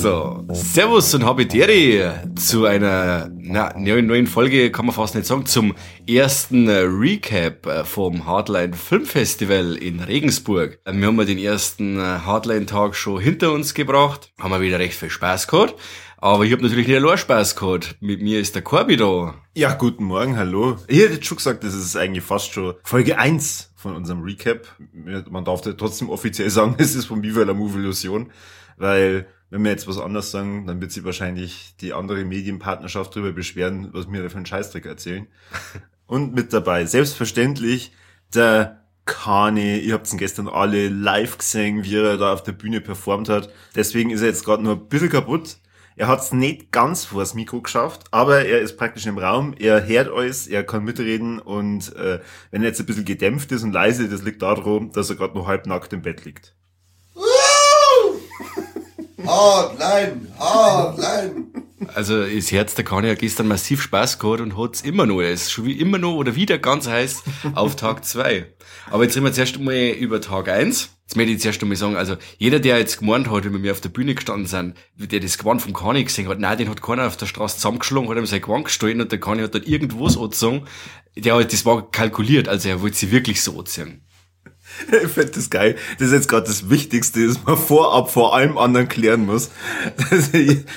So, Servus und Habitäri zu einer na, neuen Folge, kann man fast nicht sagen, zum ersten äh, Recap äh, vom Hardline Filmfestival in Regensburg. Äh, wir haben ja den ersten Hardline-Tag schon hinter uns gebracht, haben wir wieder recht viel Spaß gehabt. Aber ich habe natürlich nicht allein Spaß gehabt. Mit mir ist der Corby da. Ja, guten Morgen, hallo. Ich hätte schon gesagt, das ist eigentlich fast schon Folge 1 von unserem Recap. Man darf trotzdem offiziell sagen, es ist von Viva la Move Illusion, weil wenn wir jetzt was anderes sagen, dann wird sich wahrscheinlich die andere Medienpartnerschaft darüber beschweren, was wir da für einen Scheißdreck erzählen. Und mit dabei, selbstverständlich, der Kani, ihr habt ihn gestern alle live gesehen, wie er da auf der Bühne performt hat. Deswegen ist er jetzt gerade nur ein bisschen kaputt. Er hat es nicht ganz vors Mikro geschafft, aber er ist praktisch im Raum, er hört alles, er kann mitreden und äh, wenn er jetzt ein bisschen gedämpft ist und leise, das liegt darum, dass er gerade noch halbnackt im Bett liegt. Hardline, Hardline. Also das Herz der Kani hat gestern massiv Spaß gehabt und hat's immer noch. Er ist schon wie immer noch oder wieder ganz heiß auf Tag zwei. Aber jetzt reden wir zuerst einmal über Tag eins. Jetzt möchte ich zuerst einmal sagen, also jeder, der jetzt gemeint hat, wenn wir auf der Bühne gestanden sind, der das Gewand vom Kani gesehen hat, nein, den hat keiner auf der Straße zusammengeschlagen, hat ihm sein Gewand gestohlen und der Kani hat dort irgendwo so angezogen. Der hat, das war kalkuliert, also er wollte sie wirklich so anziehen. Ich finde das geil. Das ist jetzt gerade das Wichtigste, das man vorab vor allem anderen klären muss.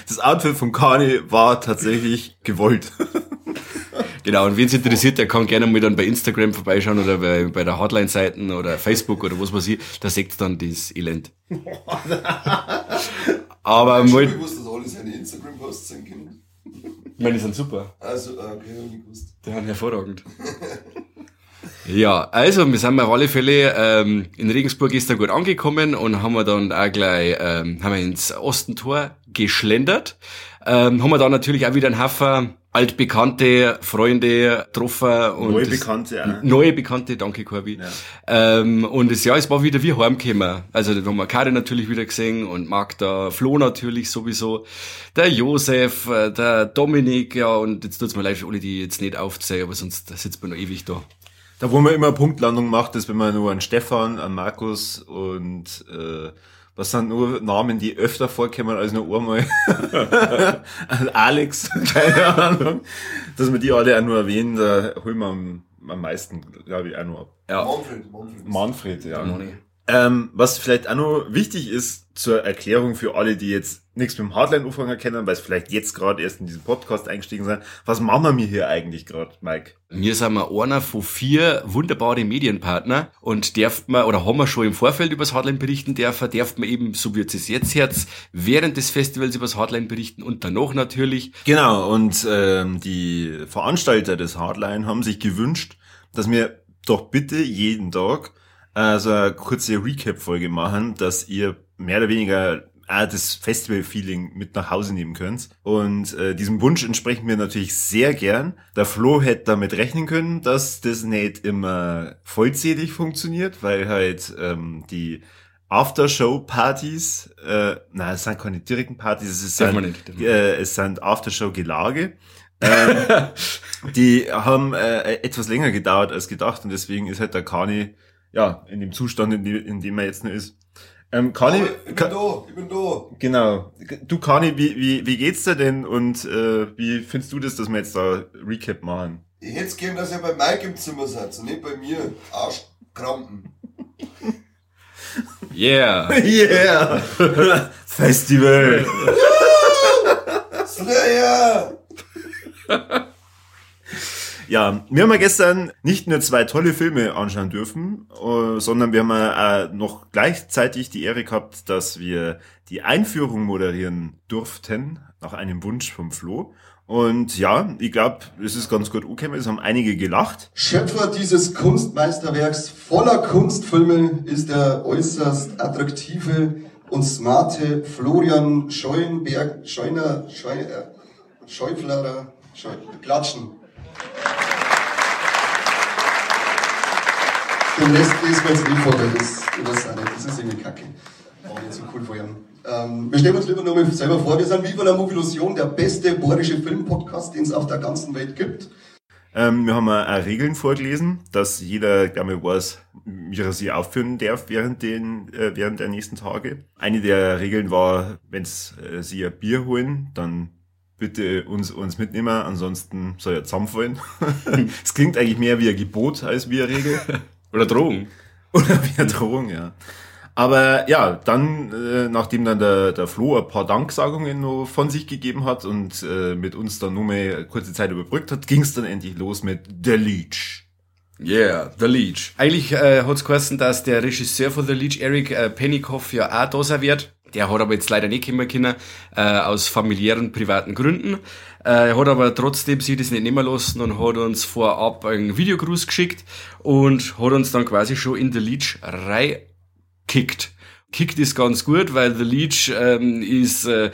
Das Outfit von Kani war tatsächlich gewollt. Genau, und wen es interessiert, der kann gerne mal dann bei Instagram vorbeischauen oder bei, bei der Hotline-Seiten oder Facebook oder was weiß ich, da seht dann das Elend. Aber Ich mal, habe gewusst, dass alle seine Instagram-Posts können. ich meine, die sind super. Also, okay, ich nicht gewusst. Die sind hervorragend. Ja, also wir sind auf alle Fälle ähm, in Regensburg ist da gut angekommen und haben wir dann auch gleich ähm, haben wir ins Ostentor geschlendert. Ähm, haben wir da natürlich auch wieder einen Haufen altbekannte Freunde getroffen und Neue Bekannte, ja. neue Bekannte, danke Corby. Ähm, und das Jahr, es war wieder wie heimgekommen. Also da haben wir Karin natürlich wieder gesehen und Magda, Flo natürlich sowieso, der Josef, äh, der Dominik, ja und jetzt tut's mir leid für alle, die jetzt nicht aufzählen, aber sonst sitzt man noch ewig da. Da, wo man immer Punktlandung macht, ist, wenn man nur an Stefan, an Markus und äh, was sind nur Namen, die öfter vorkommen als nur einmal. An Alex, keine Ahnung. Dass wir die alle auch nur erwähnen, da holen wir am, am meisten, glaube ich, auch noch ab. Ja, Manfred, Manfred. Manfred, ja. Ähm, was vielleicht auch noch wichtig ist zur Erklärung für alle, die jetzt nichts mit dem Hardline-Anfänger kennen, weil es vielleicht jetzt gerade erst in diesen Podcast eingestiegen sind. Was machen wir hier eigentlich gerade, Mike? Wir sind mal einer von vier wunderbare Medienpartner und darf man, oder haben wir schon im Vorfeld über das Hardline berichten dürfen, darf man eben, so wird es jetzt Herz, während des Festivals über das Hardline berichten und danach natürlich. Genau, und ähm, die Veranstalter des Hardline haben sich gewünscht, dass wir doch bitte jeden Tag äh, so eine kurze Recap-Folge machen, dass ihr mehr oder weniger auch das Festival-Feeling mit nach Hause nehmen könnt. Und äh, diesem Wunsch entsprechen wir natürlich sehr gern. Der Flo hätte damit rechnen können, dass das nicht immer vollzählig funktioniert, weil halt ähm, die Aftershow-Partys, äh, nein, es sind keine direkten Partys, es man äh, es sind Aftershow-Gelage. ähm, die haben äh, etwas länger gedauert als gedacht und deswegen ist halt der Kani ja in dem Zustand, in, die, in dem er jetzt noch ist. Ähm, Kani, Aber ich bin Ka da, ich bin da. genau. Du Kani, wie, wie, wie geht's dir denn und äh, wie findest du das, dass wir jetzt da Recap machen? Ich hätte gern, dass ihr bei Mike im Zimmer seid und nicht bei mir. Arschkrampen. Yeah! Yeah! Festival! Slayer! Ja, wir haben ja gestern nicht nur zwei tolle Filme anschauen dürfen, äh, sondern wir haben ja noch gleichzeitig die Ehre gehabt, dass wir die Einführung moderieren durften, nach einem Wunsch vom Flo. Und ja, ich glaube, es ist ganz gut angekommen, es haben einige gelacht. Schöpfer dieses Kunstmeisterwerks voller Kunstfilme ist der äußerst attraktive und smarte Florian Scheuenberg, Scheuner, Scheu, äh, Scheuflerer, Scheu, Klatschen. Den Rest lesen wir jetzt eh vor, weil das, nicht, das ist irgendwie kacke. Auch nicht so cool ihm. Ähm, wir stellen uns lieber nochmal selber vor, wir sind Viva la Movilusion, der beste bayerische Filmpodcast, den es auf der ganzen Welt gibt. Ähm, wir haben auch Regeln vorgelesen, dass jeder, glaube ich, weiß, wie er sie aufführen darf während, den, äh, während der nächsten Tage. Eine der Regeln war, wenn äh, sie ein Bier holen, dann bitte uns, uns mitnehmen, ansonsten soll er zusammenfallen. Es klingt eigentlich mehr wie ein Gebot als wie eine Regel. Oder Drohung. Oder wie eine Drohung, ja. Aber ja, dann, äh, nachdem dann der, der Flo ein paar Danksagungen noch von sich gegeben hat und äh, mit uns dann nur mehr kurze Zeit überbrückt hat, ging es dann endlich los mit The Leech. Yeah, The Leech. Eigentlich äh, hat's geheißen, dass der Regisseur von The Leech, Eric äh, Pennycoff, ja auch da sein wird. Der hat aber jetzt leider nicht kommen können, äh, aus familiären, privaten Gründen. Äh, er hat aber trotzdem sich das nicht nehmen lassen und hat uns vorab einen Videogruß geschickt und hat uns dann quasi schon in The Leech reingekickt. Kickt ist ganz gut, weil The Leech ähm, ist äh,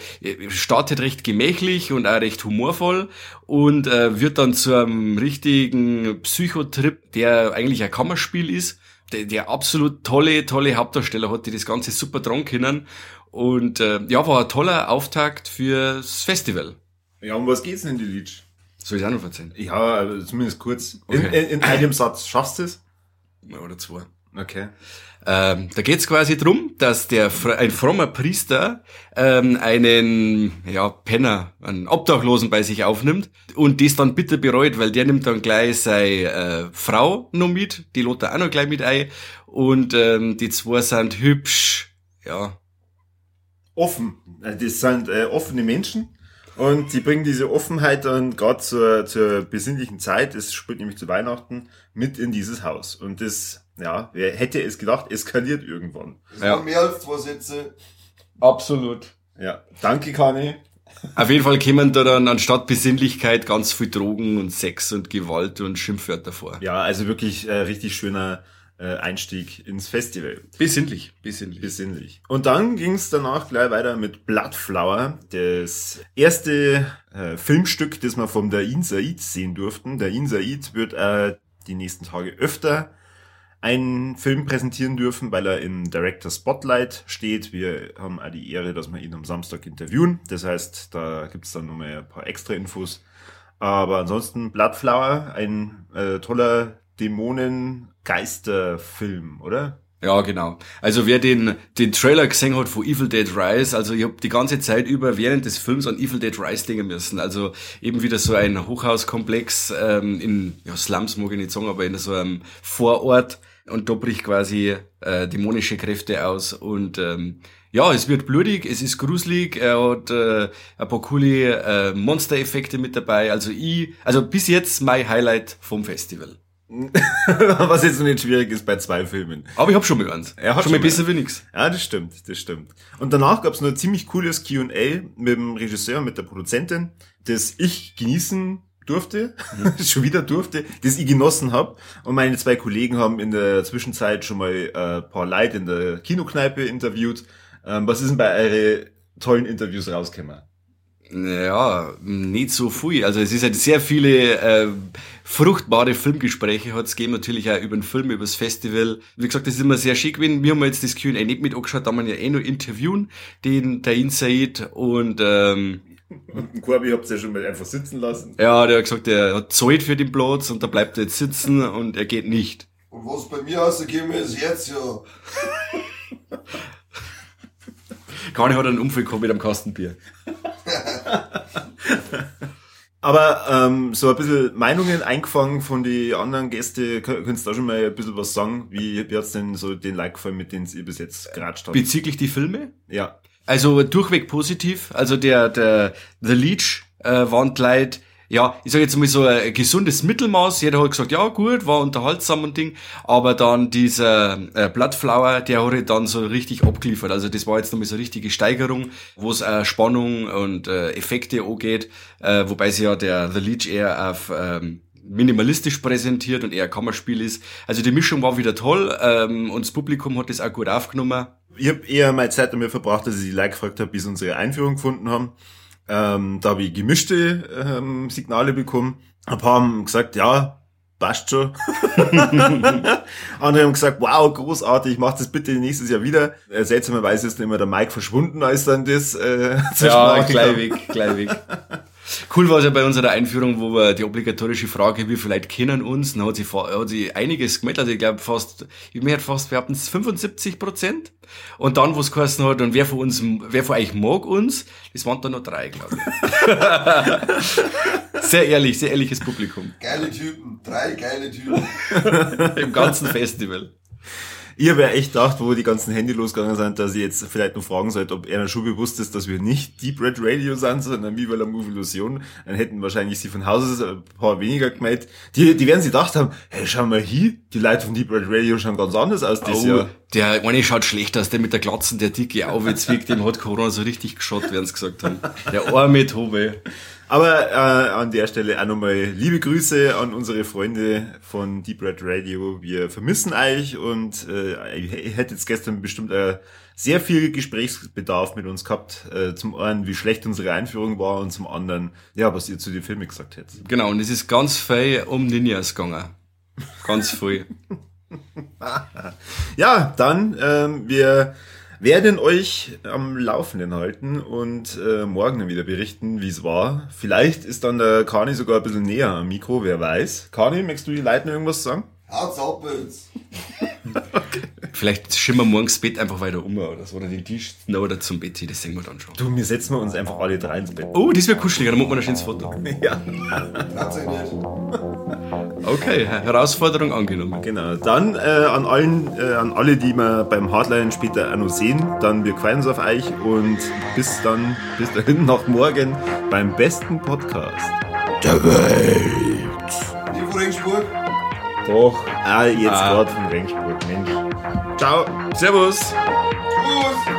startet recht gemächlich und auch recht humorvoll und äh, wird dann zu einem richtigen Psychotrip, der eigentlich ein Kammerspiel ist, der, der absolut tolle, tolle Hauptdarsteller hat, die das Ganze super dran können und äh, ja, war ein toller Auftakt fürs Festival. Ja, um was geht's denn in The Leech? Soll ich auch noch erzählen? Ja, aber zumindest kurz. In, Okay. in, in einem Satz. Schaffst du es? Oder zwei. Okay. Ähm, da geht's quasi drum, dass der ein frommer Priester ähm, einen ja, Penner, einen Obdachlosen bei sich aufnimmt und das dann bitter bereut, weil der nimmt dann gleich seine äh, Frau noch mit, die lädt er auch noch gleich mit ein und ähm, die zwei sind hübsch, ja, Offen. Äh, Das sind äh, offene Menschen. Und die bringen diese Offenheit dann gerade zur, zur besinnlichen Zeit, es spielt nämlich zu Weihnachten, mit in dieses Haus. Und das, ja, wer hätte es gedacht, eskaliert irgendwann. Das Ja. waren mehr als zwei Sätze. absolut. Ja, danke Kani. Auf jeden Fall kämen da dann anstatt Besinnlichkeit ganz viel Drogen und Sex und Gewalt und Schimpfwörter vor. Ja, also wirklich äh, richtig schöner äh, Einstieg ins Festival. Besinnlich, besinnlich. Besinnlich. Und dann ging es danach gleich weiter mit Bloodflower, das erste äh, Filmstück, das wir vom Dain Said sehen durften. Dain Said wird äh, die nächsten Tage öfter einen Film präsentieren dürfen, weil er im Director Spotlight steht. Wir haben auch die Ehre, dass wir ihn am Samstag interviewen. Das heißt, da gibt's dann nochmal ein paar extra Infos. Aber ansonsten Bloodflower, ein äh, toller Dämonen-Geister-Film, oder? Ja, genau. Also wer den, den Trailer gesehen hat von Evil Dead Rise, also ich habe die ganze Zeit über während des Films an Evil Dead Rise denken müssen. Also eben wieder so ein Hochhauskomplex ähm, in ja, Slums, mag ich nicht sagen, aber in so einem Vorort. Und da bricht quasi äh, dämonische Kräfte aus. Und ähm, ja, es wird blutig, es ist gruselig, er hat äh, ein paar coole äh, Monster-Effekte mit dabei. Also ich, also bis jetzt mein Highlight vom Festival. Was jetzt noch nicht schwierig ist bei zwei Filmen. Aber ich hab schon mal eins. Er hat schon mal besser wie nix. Ja, das stimmt, das stimmt. Und danach gab's noch ein ziemlich cooles Q&A mit dem Regisseur, mit der Produzentin, das ich genießen durfte, schon wieder durfte, das ich genossen hab. Und meine zwei Kollegen haben in der Zwischenzeit schon mal äh, ein paar Leute in der Kinokneipe interviewt. Ähm, was ist denn bei eure tollen Interviews rausgekommen? Ja, nicht so viel. Also es ist halt sehr viele äh, fruchtbare Filmgespräche hat's gegeben, natürlich auch über den Film, über das Festival. Wie gesagt, das ist immer sehr schick gewesen. Wir haben jetzt das Q&A nicht mit angeschaut, da haben wir ja eh nur interviewen, den der Insaid und ähm, Und Corby hab's ja schon mal einfach sitzen lassen. ja, der hat gesagt, er hat Zeit für den Platz und da bleibt er jetzt sitzen und er geht nicht. Und was bei mir rausgekommen ist, jetzt ja. Kani hat einen Unfall gehabt mit einem Kastenbier. Aber ähm, so ein bisschen Meinungen eingefangen von die anderen Gäste, Kön- könntest du da schon mal ein bisschen was sagen? Wie, wie hat's denn so den Like gefallen, mit denen ihr bis jetzt geratscht habt? Bezüglich die Filme? Ja. Also durchweg positiv. Also der, der The Leech äh, waren Leute, ja, ich sage jetzt mal so ein gesundes Mittelmaß. Jeder hat gesagt, ja gut, war unterhaltsam und Ding. Aber dann dieser äh, Bloodflower, der hat halt dann so richtig abgeliefert. Also das war jetzt nochmal so eine richtige Steigerung, wo es äh, Spannung und äh, Effekte angeht. Äh, wobei sie ja der The Leech eher auf ähm, minimalistisch präsentiert und eher Kammerspiel ist. Also die Mischung war wieder toll ähm, und das Publikum hat das auch gut aufgenommen. Ich habe eher meine Zeit damit verbracht, dass ich die Like gefragt habe, bis unsere Einführung gefunden haben. Ähm, da habe ich gemischte ähm, Signale bekommen. Ein paar haben gesagt, ja, passt schon. Andere haben gesagt, wow, großartig, macht das bitte nächstes Jahr wieder. Äh, seltsamerweise ist dann immer der Mike verschwunden, als dann das äh, Ja, gleich weg, gleich weg. Cool war es ja bei unserer Einführung, wo wir die obligatorische Frage, wie viele Leute kennen uns, dann hat sie, hat sie einiges gemeldet, also ich glaube fast, ich möchte fast es ist 75 Prozent. Und dann, wo es geheißen hat, und wer von uns, wer von euch mag uns, das waren dann noch drei, glaube ich. sehr ehrlich, sehr ehrliches Publikum. Geile Typen, drei geile Typen. Im ganzen Festival. Ich habe ja echt gedacht, wo die ganzen Handy losgegangen sind, dass ich jetzt vielleicht noch fragen sollte, ob er schon bewusst ist, dass wir nicht Deep Red Radio sind, sondern Viva la Move Illusion. Dann hätten wahrscheinlich sie von Haus aus ein paar weniger gemeldet. Die, die werden sich gedacht haben, hey, schau mal hier, die Leute von Deep Red Radio schauen ganz anders aus dieses Oh, Jahr. der eine schaut schlecht aus, der mit der Glatzen, der dicke Auwezwick, dem hat Corona so richtig geschaut, werden sie gesagt haben. Der arme Tobe. Aber äh, an der Stelle auch nochmal liebe Grüße an unsere Freunde von Deep Red Radio. Wir vermissen euch und äh, ihr hättet gestern bestimmt äh, sehr viel Gesprächsbedarf mit uns gehabt. Äh, zum einen, wie schlecht unsere Einführung war und zum anderen, ja, was ihr zu den Filmen gesagt hättet. Genau, und es ist ganz viel um Ninjas gegangen. Ganz viel. Ja, dann, ähm, wir werden euch am Laufenden halten und äh, morgen dann wieder berichten, wie es war. Vielleicht ist dann der Kani sogar ein bisschen näher am Mikro, wer weiß. Kani, möchtest du die Leute noch irgendwas sagen? Haut's ab jetzt. Vielleicht schimmern wir morgens das Bett einfach weiter um oder so. Oder den Tisch oder zum Bett, das sehen wir dann schon. Du, wir setzen wir uns einfach alle drei ins Bett. Oh, das wäre kuscheliger, dann machen wir ein schönes Foto. Ja, nicht. Okay, Herausforderung angenommen. genau. Dann äh, an allen, äh, an alle, die wir beim Hardline später auch noch sehen, dann wir freuen uns auf euch und bis dann, bis dahin nach morgen beim besten Podcast. Die von Regensburg. Doch. Ah, jetzt Ah. gerade von Rengsburg, Mensch. Ciao. Servus. Tschüss.